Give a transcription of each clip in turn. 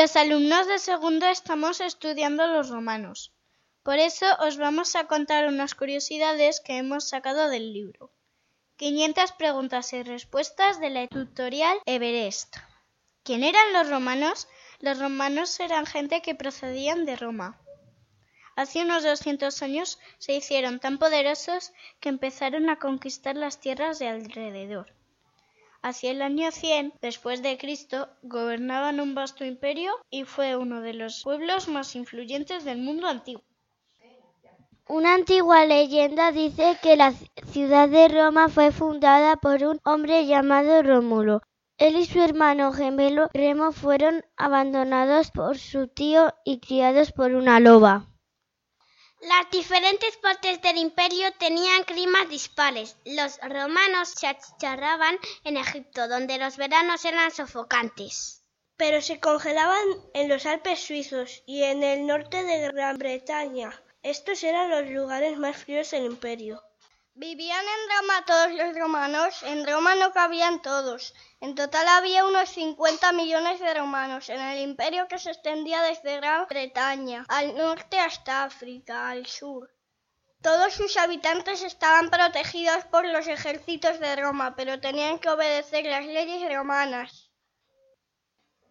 Los alumnos de segundo estamos estudiando los romanos. Por eso os vamos a contar unas curiosidades que hemos sacado del libro. 500 preguntas y respuestas de la tutorial Everest. ¿Quién eran los romanos? Los romanos eran gente que procedían de Roma. Hace unos 200 años se hicieron tan poderosos que empezaron a conquistar las tierras de alrededor. Hacia el año 100 después de Cristo gobernaban un vasto imperio y fue uno de los pueblos más influyentes del mundo antiguo. Una antigua leyenda dice que la ciudad de Roma fue fundada por un hombre llamado Rómulo. Él y su hermano gemelo Remo fueron abandonados por su tío y criados por una loba. Las diferentes partes del imperio tenían climas dispares. Los romanos se achicharraban en Egipto, donde los veranos eran sofocantes. Pero se congelaban en los Alpes suizos y en el norte de Gran Bretaña. Estos eran los lugares más fríos del imperio. ¿Vivían en Roma todos los romanos? En Roma no cabían todos. En total había unos 50 millones de romanos en el imperio que se extendía desde Gran Bretaña al norte hasta África, al sur. Todos sus habitantes estaban protegidos por los ejércitos de Roma, pero tenían que obedecer las leyes romanas.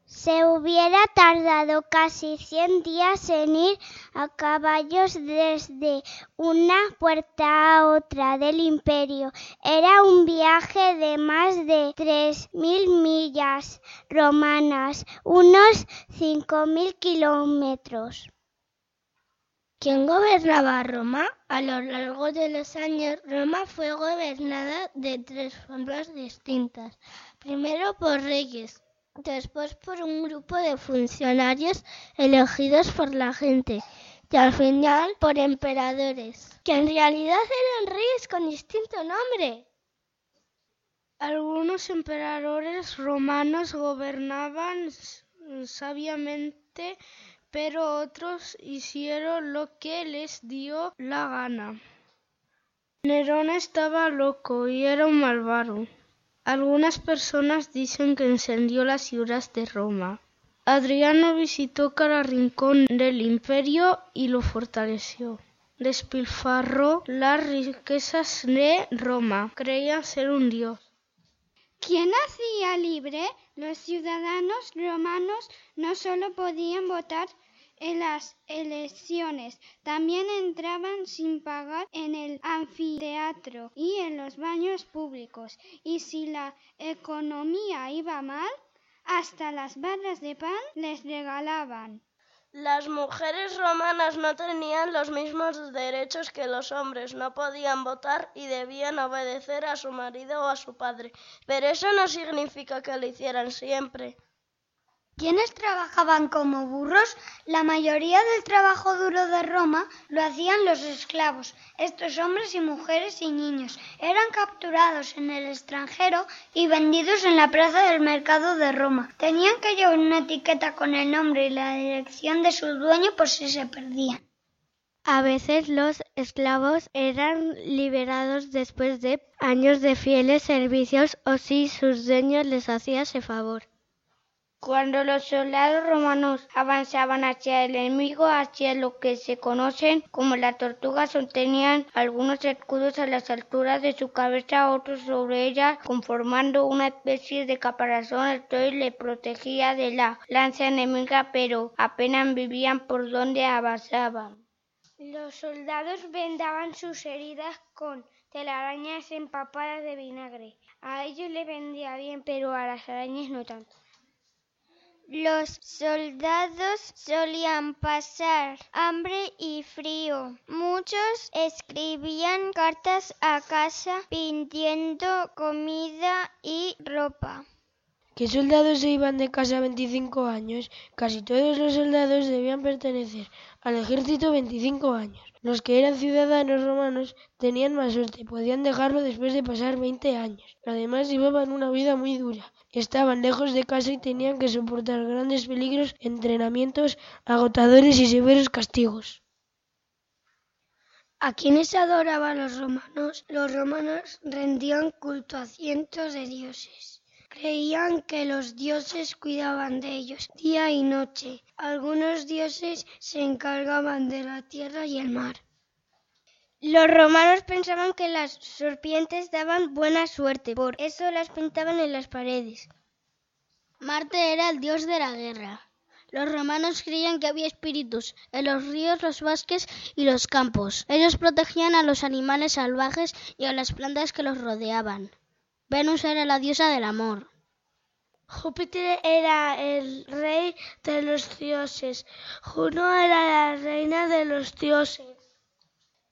Se hubiera tardado casi cien días en ir a caballos desde una puerta a otra del imperio. Era un viaje de más de tres mil millas romanas, unos cinco mil kilómetros. ¿Quién gobernaba Roma? A lo largo de los años, Roma fue gobernada de tres formas distintas. Primero por reyes, después por un grupo de funcionarios elegidos por la gente y al final por emperadores, que en realidad eran reyes con distinto nombre. Algunos emperadores romanos gobernaban sabiamente, pero otros hicieron lo que les dio la gana. Nerón estaba loco y era un malvado. Algunas personas dicen que encendió las ciudades de Roma. Adriano visitó cada rincón del imperio y lo fortaleció. Despilfarró las riquezas de Roma. Creía ser un dios. ¿Quién hacía libre? Los ciudadanos romanos no solo podían votar en las elecciones, también entraban sin pagar en el anfiteatro y en los baños públicos, y si la economía iba mal, hasta las barras de pan les regalaban. Las mujeres romanas no tenían los mismos derechos que los hombres, no podían votar y debían obedecer a su marido o a su padre, pero eso no significa que lo hicieran siempre. ¿Quiénes trabajaban como burros? La mayoría del trabajo duro de Roma lo hacían los esclavos. Estos hombres y mujeres y niños eran capturados en el extranjero y vendidos en la plaza del mercado de Roma. Tenían que llevar una etiqueta con el nombre y la dirección de su dueño por si se perdían. A veces los esclavos eran liberados después de años de fieles servicios o si sus dueños les hacían ese favor. Cuando los soldados romanos avanzaban hacia el enemigo, hacia lo que se conocen como la tortuga, sostenían algunos escudos a las alturas de su cabeza, otros sobre ella, conformando una especie de caparazón. Esto le protegía de la lanza enemiga, pero apenas vivían por donde avanzaban. Los soldados vendaban sus heridas con telarañas empapadas de vinagre. A ellos les vendía bien, pero a las arañas no tanto. Los soldados solían pasar hambre y frío. Muchos escribían cartas a casa pidiendo comida y ropa. ¿Qué soldados se iban de casa a 25 años? Casi todos los soldados pertenecer al ejército 25 años. Los que eran ciudadanos romanos tenían más suerte, podían dejarlo después de pasar 20 años. Además llevaban una vida muy dura. Estaban lejos de casa y tenían que soportar grandes peligros, entrenamientos agotadores y severos castigos. ¿A quiénes adoraban los romanos? Los romanos rendían culto a cientos de dioses. Creían que los dioses cuidaban de ellos día y noche. Algunos dioses se encargaban de la tierra y el mar. Los romanos pensaban que las serpientes daban buena suerte, por eso las pintaban en las paredes. Marte era el dios de la guerra. Los romanos creían que había espíritus en los ríos, los bosques y los campos. Ellos protegían a los animales salvajes y a las plantas que los rodeaban. Venus era la diosa del amor. Júpiter era el rey de los dioses. Juno era la reina de los dioses.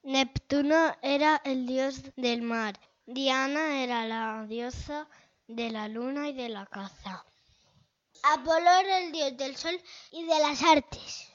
Neptuno era el dios del mar. Diana era la diosa de la luna y de la caza. Apolo era el dios del sol y de las artes.